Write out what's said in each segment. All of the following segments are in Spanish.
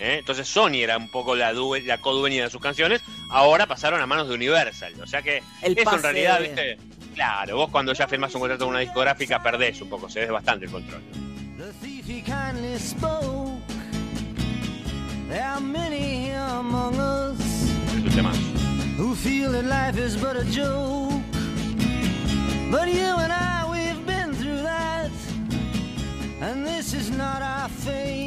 ¿eh? Entonces Sony era un poco la, la codueña de sus canciones, ahora pasaron a manos de Universal. O sea que eso en realidad, ¿viste? Claro, vos cuando ya firmas un contrato con una discográfica perdés un poco, se ve bastante el control. Es un Who feel that life is but a joke. But you and I, we've been through that. And this is not our fate.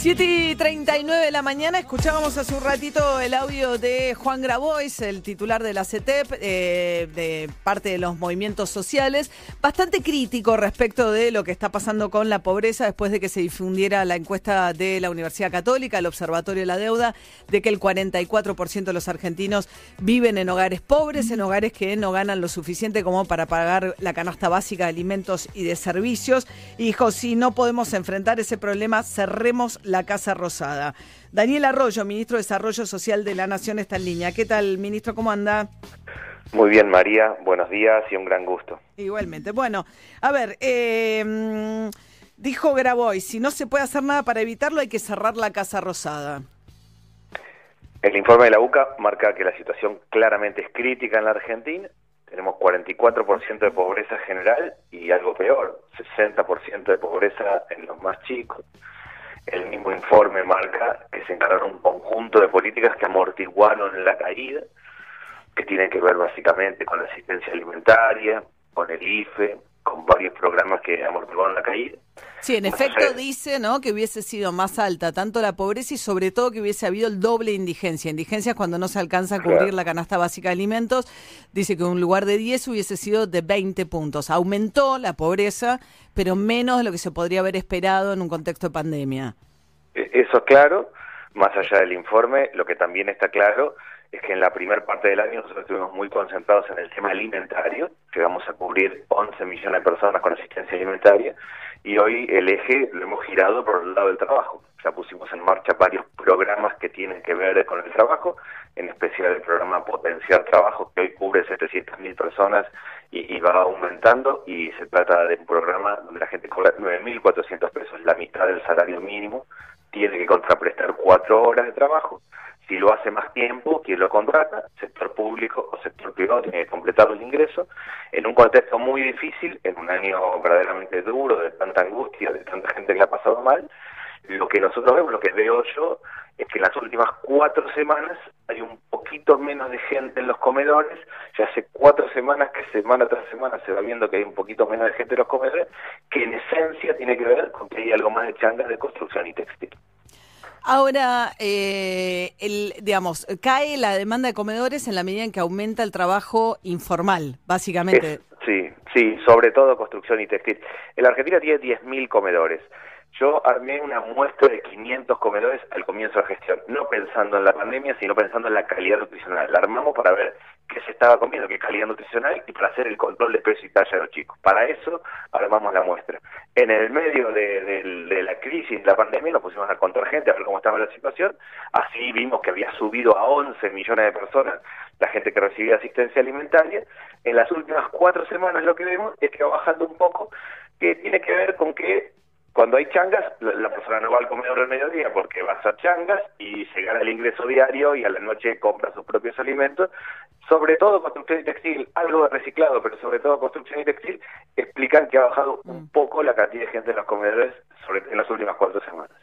7 y 39 de la mañana, escuchábamos hace un ratito el audio de Juan Grabois, el titular de la CETEP, eh, de parte de los movimientos sociales, bastante crítico respecto de lo que está pasando con la pobreza después de que se difundiera la encuesta de la Universidad Católica, el Observatorio de la Deuda, de que el 44% de los argentinos viven en hogares pobres, en hogares que no ganan lo suficiente como para pagar la canasta básica de alimentos y de servicios. Y dijo, si no podemos enfrentar ese problema, cerremos la Casa Rosada. Daniel Arroyo, ministro de Desarrollo Social de la Nación, está en línea. ¿Qué tal, ministro? ¿Cómo anda? Muy bien, María. Buenos días y un gran gusto. Igualmente. Bueno, a ver, eh, dijo Graboy, si no se puede hacer nada para evitarlo, hay que cerrar la Casa Rosada. El informe de la UCA marca que la situación claramente es crítica en la Argentina. Tenemos 44% de pobreza general y algo peor, 60% de pobreza en los más chicos el mismo informe marca que se encargaron un conjunto de políticas que amortiguaron la caída, que tienen que ver básicamente con la asistencia alimentaria, con el IFE, con varios programas que amortiguaron la caída. Sí, en efecto dice ¿no? que hubiese sido más alta tanto la pobreza y sobre todo que hubiese habido el doble de indigencia. Indigencia es cuando no se alcanza a cubrir la canasta básica de alimentos. Dice que un lugar de 10 hubiese sido de 20 puntos. Aumentó la pobreza, pero menos de lo que se podría haber esperado en un contexto de pandemia. E, eso es claro. Más allá del informe, lo que también está claro es que en la primera parte del año nosotros estuvimos muy concentrados en el tema alimentario, llegamos a cubrir 11 millones de personas con asistencia alimentaria y hoy el eje lo hemos girado por el lado del trabajo. Ya pusimos en marcha varios programas que tienen que ver con el trabajo, en especial el programa Potenciar Trabajo, que hoy cubre 700.000 personas y, y, va aumentando, y se trata de un programa donde la gente cobra 9.400 pesos, la mitad del salario mínimo, tiene que contraprestar cuatro horas de trabajo. Si lo hace más tiempo, quien lo contrata, sector público o sector privado, tiene que completar el ingreso, en un contexto muy difícil, en un año verdaderamente duro, de tanta angustia, de tanta gente que ha pasado mal, lo que nosotros vemos, lo que veo yo, es que en las últimas cuatro semanas hay un poquito menos de gente en los comedores, ya hace cuatro semanas que semana tras semana se va viendo que hay un poquito menos de gente en los comedores, que en esencia tiene que ver con que hay algo más de changas de construcción y textil. Ahora, eh, el, digamos, cae la demanda de comedores en la medida en que aumenta el trabajo informal, básicamente. sí, sí, sobre todo construcción y textil. En la Argentina tiene 10.000 comedores. Yo armé una muestra de 500 comedores al comienzo de la gestión, no pensando en la pandemia, sino pensando en la calidad nutricional. La armamos para ver qué se estaba comiendo, qué calidad nutricional y para hacer el control de peso y talla de los chicos. Para eso armamos la muestra. En el medio de, la crisis, de la pandemia, nos pusimos a contar gente, a ver cómo estaba la situación. Así vimos que había subido a 11 millones de personas la gente que recibía asistencia alimentaria. En las últimas cuatro semanas lo que vemos es que va bajando un poco, que tiene que ver con que cuando hay changas, la, persona no va al comedor al mediodía porque va a hacer changas y se gana el ingreso diario y a la noche compra sus propios alimentos. Sobre todo construcción y textil, algo de reciclado, pero sobre todo construcción y textil, explican que ha bajado un mm. poco la cantidad de gente en los comedores sobre, en las últimas cuatro semanas.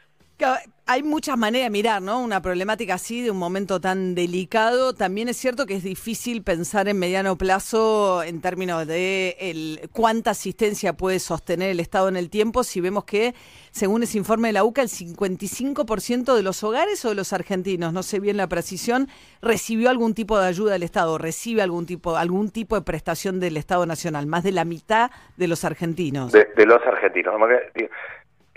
Hay muchas maneras de mirar, ¿no? Una problemática así de un momento tan delicado. También es cierto que es difícil pensar en mediano plazo en términos de el, cuánta asistencia puede sostener el Estado en el tiempo si vemos que, según ese informe de la UCA, el 55% de los hogares o de los argentinos, no sé bien la precisión, recibió algún tipo de ayuda del Estado, recibe algún tipo, algún tipo de prestación del Estado Nacional, más de la mitad de los argentinos. De, de los argentinos.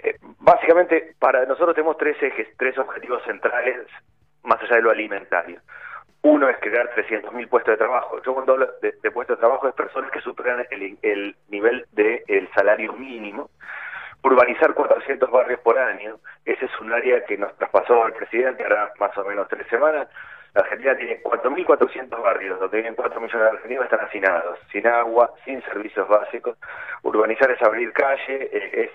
Eh, básicamente, para nosotros tenemos tres ejes, tres objetivos centrales, más allá de lo alimentario. Uno es crear 300.000 puestos de trabajo. Yo cuando hablo de, puestos de trabajo es personas que superan el, nivel del el salario mínimo. Urbanizar 400 barrios por año, ese es un área que nos traspasó el presidente ahora más o menos tres semanas. La Argentina tiene 4.400 barrios, donde viven 4 millones de argentinos están hacinados, sin agua, sin servicios básicos. Urbanizar es abrir calle, eh, es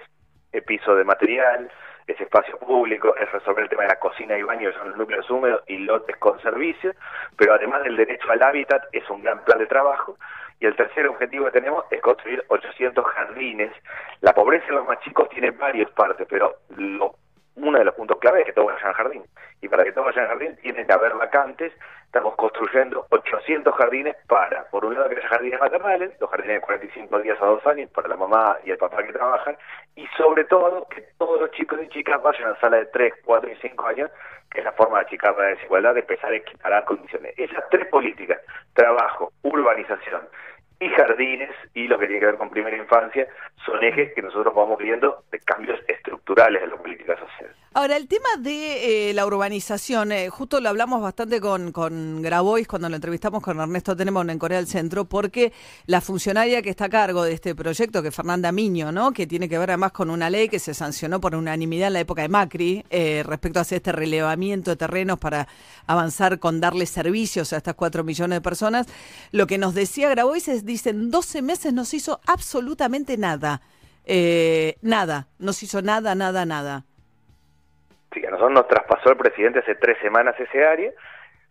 piso de material, ese espacio público, es resolver el tema de la cocina y baño, que son los núcleos húmedos y lotes con servicios, pero además del derecho al hábitat es un gran plan de trabajo. Y el tercer objetivo que tenemos es construir 800 jardines. La pobreza en los más chicos tiene varias partes, pero lo uno de los puntos clave es que todos vayan al jardín. Y para que todos vayan al jardín tiene que haber vacantes. Estamos construyendo 800 jardines para, por un lado, que haya jardines maternales, los jardines de 45 días a dos años para la mamá y el papá que trabajan, y sobre todo que todos los chicos y chicas vayan a la sala de 3, 4 y 5 años, que es la forma de achicar la desigualdad, de empezar a equiparar condiciones. Esas tres políticas, trabajo, urbanización y jardines y lo que tiene que ver con primera infancia son ejes que nosotros vamos viendo de cambios estructurales en la política social. Ahora, el tema de eh, la urbanización, eh, justo lo hablamos bastante con, con Grabois cuando lo entrevistamos con Ernesto Tenemos en Corea del Centro, porque la funcionaria que está a cargo de este proyecto, que es Fernanda Miño, ¿no? que tiene que ver además con una ley que se sancionó por unanimidad en la época de Macri, eh, respecto a hacer este relevamiento de terrenos para avanzar con darle servicios a estas cuatro millones de personas, lo que nos decía Grabois es, dicen, 12 meses no se hizo absolutamente nada. nada, no se hizo nada, nada, nada. Sí, a nosotros nos traspasó el presidente hace tres semanas ese área.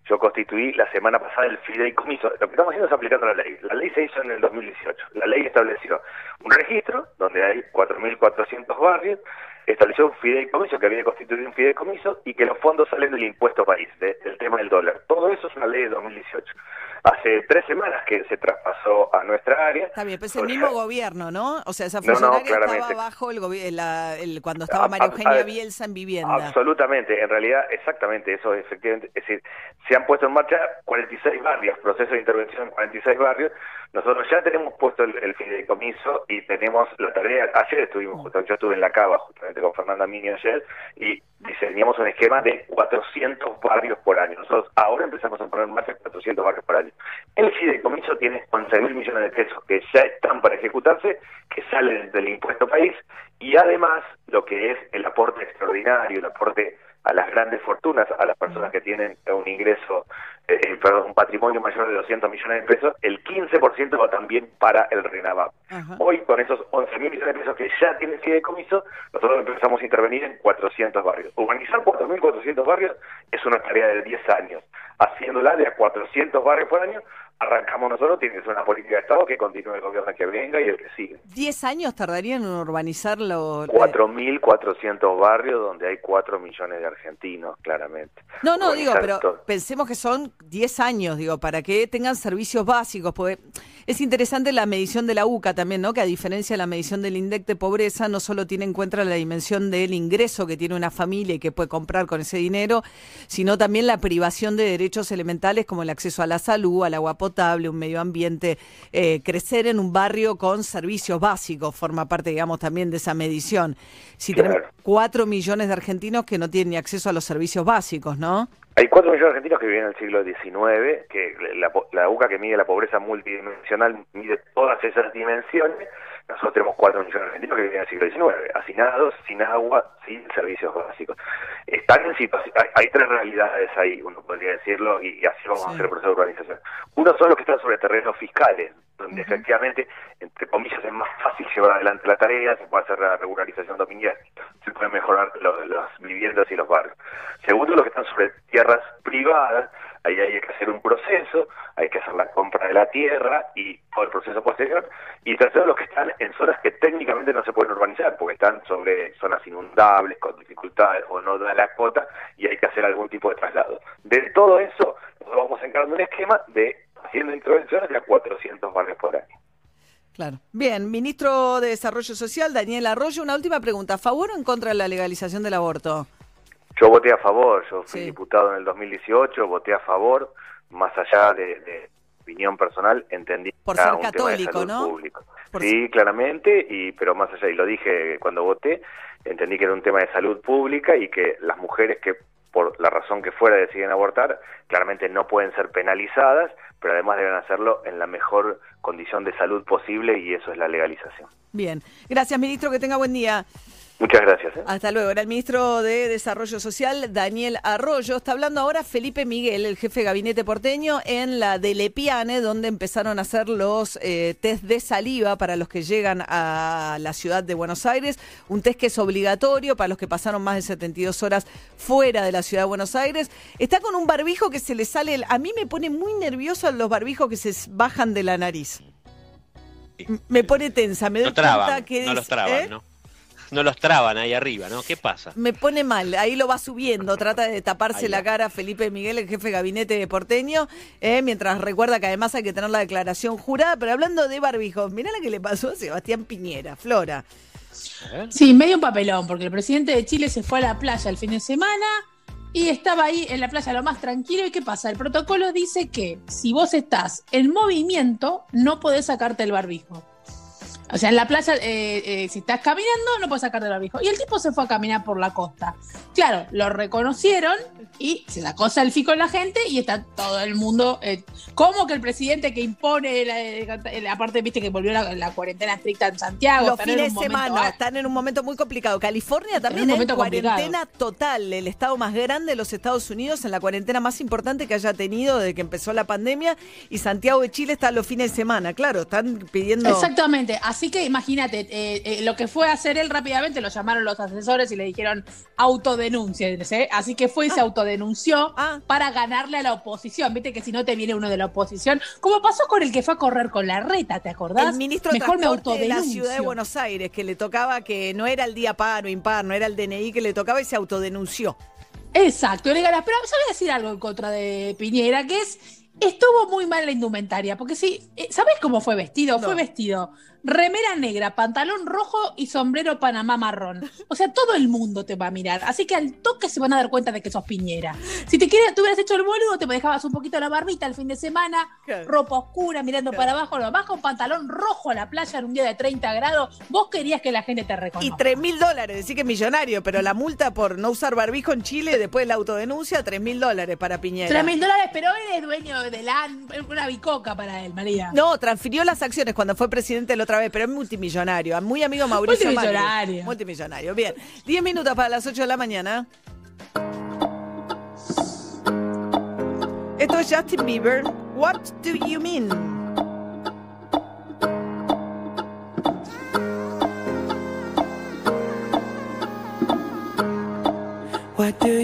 Yo constituí la semana pasada el fideicomiso. Lo que estamos haciendo es aplicando la ley. La ley se hizo en el 2018. La ley estableció un registro donde hay 4.400 barrios, estableció un fideicomiso que había que constituir un fideicomiso y que los fondos salen del impuesto país, del tema del dólar. Todo eso es una ley de 2018 hace tres semanas que se traspasó a nuestra área. Está bien, pero es el mismo gobierno, ¿no? O sea, esa funcionaria estaba bajo el, el, cuando estaba María Eugenia Bielsa en vivienda. Absolutamente, en realidad, exactamente, eso efectivamente, es decir, se han puesto en marcha 46 barrios, proceso de intervención en 46 barrios, nosotros ya tenemos puesto el, fideicomiso y tenemos la tarea, ayer estuvimos, justamente, yo estuve en la Cava justamente con Fernanda Mini ayer, y diseñamos un esquema de 400 barrios por año. Nosotros ahora empezamos a poner en marcha 400 barrios por año. El fideicomiso tiene 11 mil millones de pesos que ya están para ejecutarse, que salen del impuesto país, y además lo que es el aporte extraordinario, el aporte a las grandes fortunas, a las personas que tienen un ingreso, eh, eh, perdón, un patrimonio mayor de 200 millones de pesos, el 15% va también para el RENAVAP. Hoy, con esos 11 mil millones de pesos que ya tiene el fideicomiso, nosotros empezamos a intervenir en 400 barrios. Urbanizar 4.400 barrios es una tarea de 10 años. Haciéndola de a 400 barrios por año, arrancamos nosotros, tiene que ser una política de Estado que continúe el gobierno que venga y el que sigue. ¿Diez años tardarían en urbanizarlo? 4.400 barrios donde hay 4 millones de argentinos, claramente. No, no, digo, pero pensemos que son 10 años, digo, para que tengan servicios básicos. Porque es interesante la medición de la UCA también, ¿no? Que a diferencia de la medición del INDEC de pobreza, no solo tiene en cuenta la dimensión del ingreso que tiene una familia y que puede comprar con ese dinero, sino también la privación de derechos elementales como el acceso a la salud, al agua potable, un medio ambiente. Eh, crecer en un barrio con servicios básicos forma parte, digamos, también de esa medición. Si tenemos cuatro millones de argentinos que no tienen acceso a los servicios básicos, ¿no? Hay cuatro millones de argentinos que viven en el siglo XIX, que la, la UCA que mide la pobreza multidimensional mide todas esas dimensiones. Nosotros tenemos cuatro millones de argentinos que viven en el siglo XIX, hacinados, sin agua, sin servicios básicos. Están en situación, hay, tres realidades ahí, uno podría decirlo, y, así vamos a hacer el proceso de urbanización. Uno son los que están sobre terrenos fiscales, donde efectivamente, entre comillas, es más fácil llevar adelante la tarea, se puede hacer la regularización dominial, se pueden mejorar las viviendas y los barrios. Segundo, los que están sobre tierras privadas, ahí hay que hacer un proceso, hay que hacer la compra de la tierra y todo el proceso posterior. Y tercero, los que están en zonas que técnicamente no se pueden urbanizar, porque están sobre zonas inundables, con dificultades o no da la cuota y hay que hacer algún tipo de traslado. De todo eso, nos vamos encargando un esquema de haciendo intervenciones de a 400 barrios por año. Claro. Bien, ministro de Desarrollo Social, Daniel Arroyo, una última pregunta. ¿A favor o en contra de la legalización del aborto? Yo voté a favor, yo fui diputado en el 2018, voté a favor, más allá de, opinión personal, entendí Por ser católico, ¿no? Público. Sí, claramente, y pero más allá, y lo dije cuando voté, entendí que era un tema de salud pública y que las mujeres que por la razón que fuera deciden abortar, claramente no pueden ser penalizadas, pero además deben hacerlo en la mejor condición de salud posible y eso es la legalización. Bien, gracias ministro, que tenga buen día. Muchas gracias. ¿eh? Hasta luego. Era el ministro de Desarrollo Social, Daniel Arroyo. Está hablando ahora Felipe Miguel, el jefe de gabinete porteño, en la de Lepiane, donde empezaron a hacer los eh, test de saliva para los que llegan a la ciudad de Buenos Aires. Un test que es obligatorio para los que pasaron más de 72 horas fuera de la ciudad de Buenos Aires. Está con un barbijo que se le sale. A mí me pone muy nervioso los barbijos que se bajan de la nariz. Me pone tensa, me doy cuenta que. No los traban, ¿eh? ¿no? No los traban ahí arriba, ¿no? ¿Qué pasa? Me pone mal, ahí lo va subiendo, trata de taparse la cara Felipe Miguel, el jefe de gabinete de porteño, eh, mientras recuerda que además hay que tener la declaración jurada, pero hablando de barbijos, mirá lo que le pasó a Sebastián Piñera, Flora. Sí, medio un papelón, porque el presidente de Chile se fue a la playa el fin de semana y estaba ahí en la playa lo más tranquilo. ¿Y qué pasa? El protocolo dice que si vos estás en movimiento, no podés sacarte el barbijo. O sea, en la playa, eh, eh, si estás caminando, no puedes sacarte el barbijo. Y el tipo se fue a caminar por la costa. Claro, lo reconocieron y se sacó selfie con la gente y está todo el mundo. Eh, ¿Cómo que el presidente que impone la, parte, viste, que volvió la, cuarentena estricta en Santiago? Los fines de semana están en un momento muy complicado. California también en, cuarentena total. El estado más grande de los Estados Unidos, en la cuarentena más importante que haya tenido desde que empezó la pandemia. Y Santiago de Chile está los fines de semana. Claro, están pidiendo. Exactamente. Así que imagínate, eh, eh, lo que fue a hacer él rápidamente, lo llamaron los asesores y le dijeron autodenuncia. Así que fue y se ah. autodenunció ah. para ganarle a la oposición. Viste que si no te viene uno de la oposición, como pasó con el que fue a correr con la reta, ¿te acordás? El ministro Mejor me de la ciudad de Buenos Aires, que le tocaba que no era el día par o impar, no era el DNI que le tocaba y se autodenunció. Exacto, le ganas. Pero yo voy a decir algo en contra de Piñera, que es Estuvo muy mal la indumentaria, porque sí, eh, ¿sabes cómo fue vestido? Fue vestido remera negra, pantalón rojo y sombrero panamá marrón. O sea, todo el mundo te va a mirar. Así que al toque se van a dar cuenta de que sos piñera. Si te quieres, tú hubieras hecho el boludo, te dejabas un poquito la barbita el fin de semana, ropa oscura, mirando para abajo, lo bajo, pantalón rojo a la playa en un día de 30 grados. Vos querías que la gente te reconozca. Y 3 mil dólares, decir que es millonario, pero la multa por no usar barbijo en Chile después de la autodenuncia, 3 mil dólares para Piñera. 3 mil dólares, pero él es dueño de la, una bicoca para él, María. No, transfirió las acciones cuando fue presidente la otra vez, pero es multimillonario. Muy amigo Mauricio Multimillonario. Multimillonario. Bien. 10 minutos para las 8 de la mañana. Esto es Justin Bieber. What do you mean? What do you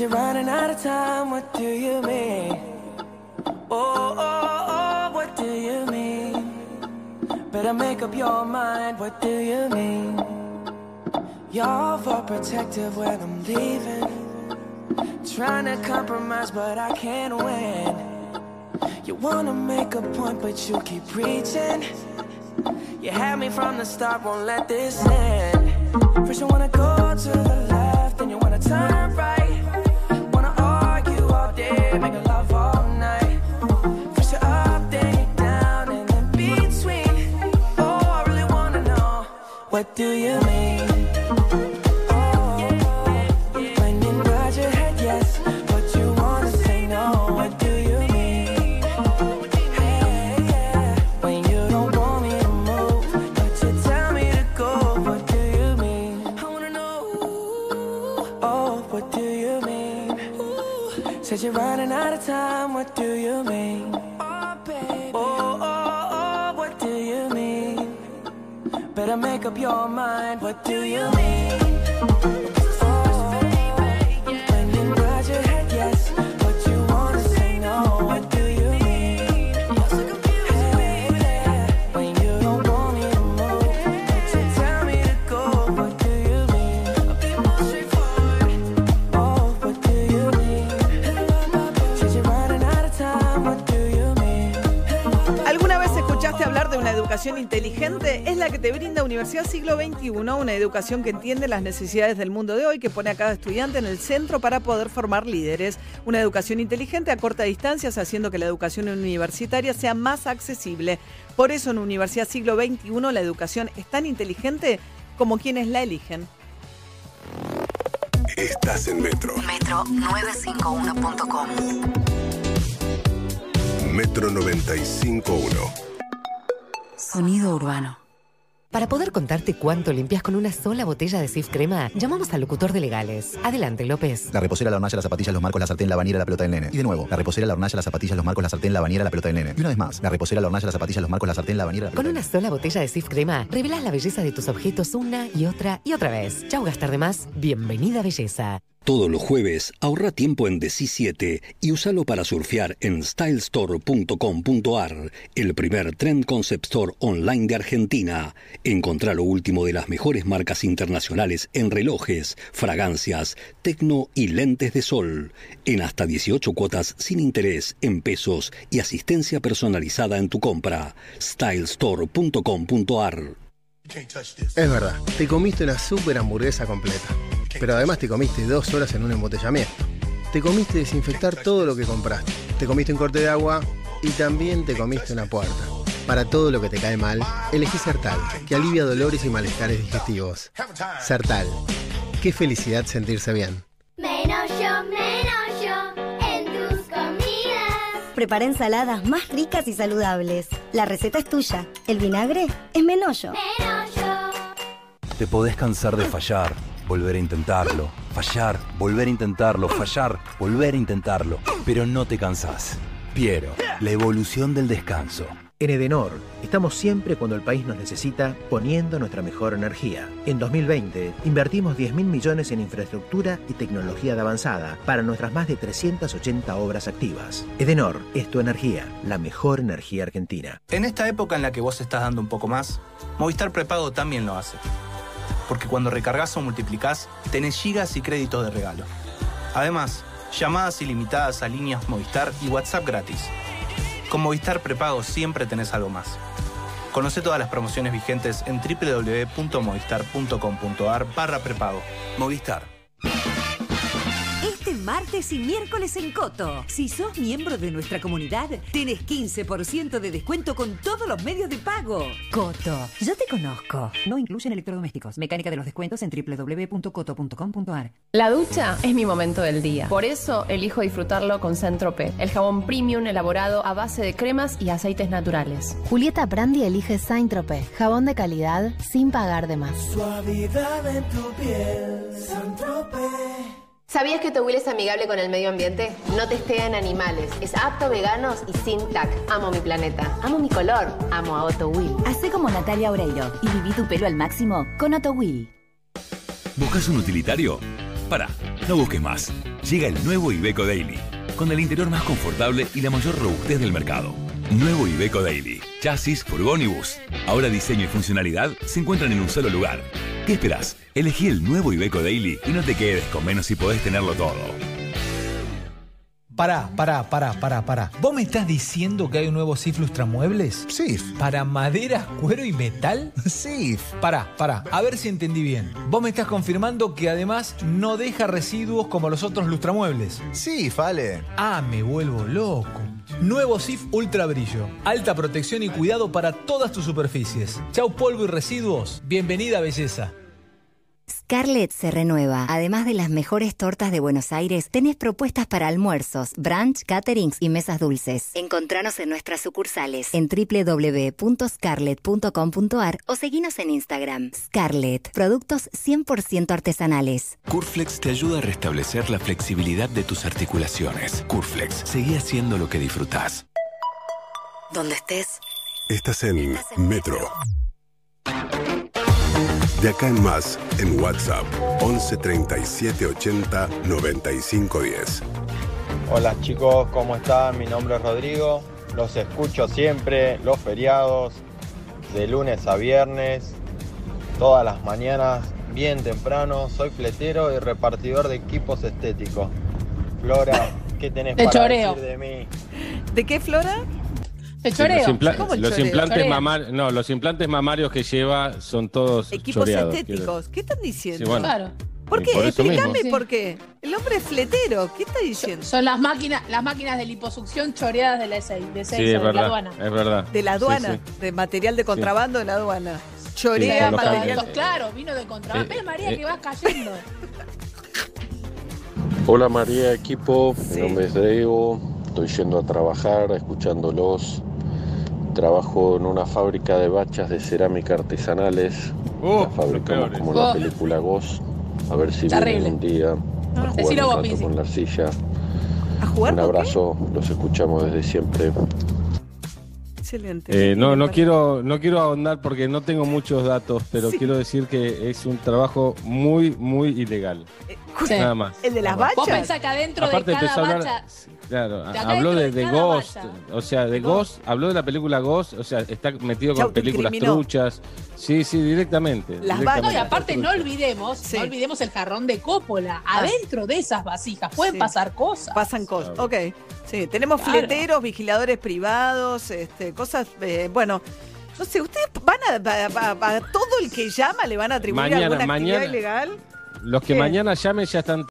You're running out of time, what do you mean? Oh, oh, oh, what do you mean? Better make up your mind, what do you mean? You're overprotective when I'm leaving. Trying to compromise, but I can't win. You wanna make a point, but you keep preaching. You had me from the start, won't let this end. First, you wanna go to the left, Better make up your mind, what do you mean? Educación inteligente es la que te brinda Universidad Siglo XXI, una educación que entiende las necesidades del mundo de hoy, que pone a cada estudiante en el centro para poder formar líderes. Una educación inteligente a corta distancia, haciendo que la educación universitaria sea más accesible. Por eso en Universidad Siglo XXI la educación es tan inteligente como quienes la eligen. Estás en Metro. Metro951.com. Metro 951. Sonido urbano. Para poder contarte cuánto limpias con una sola botella de Sif Crema, llamamos al locutor de legales. Adelante, López. La reposera, la hornalla, las zapatillas, los marcos, la sartén, la bañera, la pelota del nene. Y de nuevo, la reposera, la hornalla, las zapatillas, los marcos, la sartén, la bañera, la pelota del nene. Y una vez más, la reposera, la hornalla, las zapatillas, los marcos, la sartén, la bañera, la Con una sola botella de Sif Crema, revelas la belleza de tus objetos una y otra y otra vez. Chau gastar de más. Bienvenida belleza. Todos los jueves ahorra tiempo en DC 7 y úsalo para surfear en stylestore.com.ar, el primer trend concept store online de Argentina. Encontrá lo último de las mejores marcas internacionales en relojes, fragancias, tecno y lentes de sol. En hasta 18 cuotas sin interés en pesos y asistencia personalizada en tu compra. stylestore.com.ar es verdad, te comiste una super hamburguesa completa, pero además te comiste dos horas en un embotellamiento. Te comiste desinfectar todo lo que compraste. Te comiste un corte de agua y también te comiste una puerta. Para todo lo que te cae mal, elegí Sertal, que alivia dolores y malestares digestivos. Sertal. Qué felicidad sentirse bien. Menos yo, menos yo, en tus comidas. Prepara ensaladas más ricas y saludables. La receta es tuya. El vinagre es menollo. Te podés cansar de fallar, volver a intentarlo, fallar, volver a intentarlo, fallar, volver a intentarlo, pero no te cansás. Piero, la evolución del descanso. En Edenor, estamos siempre cuando el país nos necesita poniendo nuestra mejor energía. En 2020, invertimos 10 mil millones en infraestructura y tecnología de avanzada para nuestras más de 380 obras activas. Edenor es tu energía, la mejor energía argentina. En esta época en la que vos estás dando un poco más, Movistar Prepago también lo hace porque cuando recargas o multiplicás, tenés gigas y créditos de regalo. Además, llamadas ilimitadas a líneas Movistar y WhatsApp gratis. Con Movistar Prepago siempre tenés algo más. Conoce todas las promociones vigentes en www.movistar.com.ar barra prepago. Movistar martes y miércoles en Coto. Si sos miembro de nuestra comunidad, tenés 15% de descuento con todos los medios de pago. Coto, yo te conozco. No incluyen electrodomésticos. Mecánica de los descuentos en www.coto.com.ar. La ducha es mi momento del día. Por eso elijo disfrutarlo con Centrope, el jabón premium elaborado a base de cremas y aceites naturales. Julieta Brandi elige saint jabón de calidad sin pagar de más. Suavidad en tu piel, saint ¿Sabías que Will es amigable con el medio ambiente? No testea en animales, es apto a veganos y sin TAC. Amo mi planeta, amo mi color, amo a Otto Will. Hacé como Natalia Oreiro y viví tu pelo al máximo con Otto Will. ¿Buscas un utilitario? Para, no busques más. Llega el nuevo Ibeco Daily, con el interior más confortable y la mayor robustez del mercado. Nuevo Ibeco Daily. Chasis, furgón y bus. Ahora diseño y funcionalidad se encuentran en un solo lugar. ¿Qué esperás? Elegí el nuevo Ibeco Daily y no te quedes con menos si podés tenerlo todo. Pará, pará, pará, pará, pará. ¿Vos me estás diciendo que hay un nuevo SIF Lustramuebles? SIF. ¿Para madera, cuero y metal? SIF. Pará, pará, a ver si entendí bien. Vos me estás confirmando que además no deja residuos como los otros lustramuebles. Sí, vale. Ah, me vuelvo loco. Nuevo SIF Ultra Brillo. Alta protección y cuidado para todas tus superficies. Chau polvo y residuos. Bienvenida belleza. Scarlett se renueva. Además de las mejores tortas de Buenos Aires, tenés propuestas para almuerzos, brunch, caterings y mesas dulces. Encontranos en nuestras sucursales en www.scarlett.com.ar o seguinos en Instagram. Scarlett, productos 100% artesanales. Curflex te ayuda a restablecer la flexibilidad de tus articulaciones. Curflex, seguí haciendo lo que disfrutás. Donde estés. Estás en Metro. De acá en más, en WhatsApp, 11 37 80 95 10. Hola chicos, ¿cómo están? Mi nombre es Rodrigo. Los escucho siempre, los feriados, de lunes a viernes, todas las mañanas, bien temprano. Soy fletero y repartidor de equipos estéticos. Flora, ¿qué tenés De para choreo. decir de mí? ¿De qué, Flora? Sí, choreo. los, impla- ¿Cómo el los choreo? implantes Choreo. mamarios, no, los implantes mamarios que lleva son todos Equipos choreados, estéticos. ¿Qué están diciendo? Sí, bueno. Claro. ¿Por qué? por Explícame por qué. El hombre es fletero. ¿Qué está diciendo? Son las máquinas, las máquinas de liposucción choreadas de la ESEI, de Sí, la verdad, aduana. es verdad. De la aduana, sí. de material de contrabando de la aduana. Chorea material. Claro, vino de contrabando. Eh, ¿Ves, María, eh. que vas cayendo? Hola María, equipo. Mi nombre es Diego. Estoy yendo a trabajar, escuchándolos. Trabajo en una fábrica de bachas de cerámica artesanales. Uh, la fabricamos como la Oh. película Ghost. A ver si vienen un día a jugar Decilo vos, un rato con la arcilla. ¿A jugar Un abrazo, los escuchamos desde siempre. Excelente. Eh, no, no quiero, no quiero ahondar porque no tengo muchos datos, pero Sí. quiero decir que es un trabajo muy, muy ilegal. Sí. Nada más. ¿El de las. Vos bachas? pensás que adentro Aparte de cada bacha... Claro, habló de, de de cada Ghost, o sea, de Ghost, habló de la película Ghost, o sea, está metido con películas truchas. Sí, sí, directamente. Las directamente. No, y aparte no olvidemos, Sí. no olvidemos el jarrón de Coppola. Ah. Adentro de esas vasijas pueden Sí. pasar cosas. Pasan cosas. Ok. Sí, tenemos Claro. fleteros, vigiladores privados, este, cosas. eh, bueno, no sé, ¿ustedes van a, a- a- a todo el que llama le van a atribuir Mañana, alguna mañana. actividad ilegal? Los que ¿Qué? mañana llamen ya están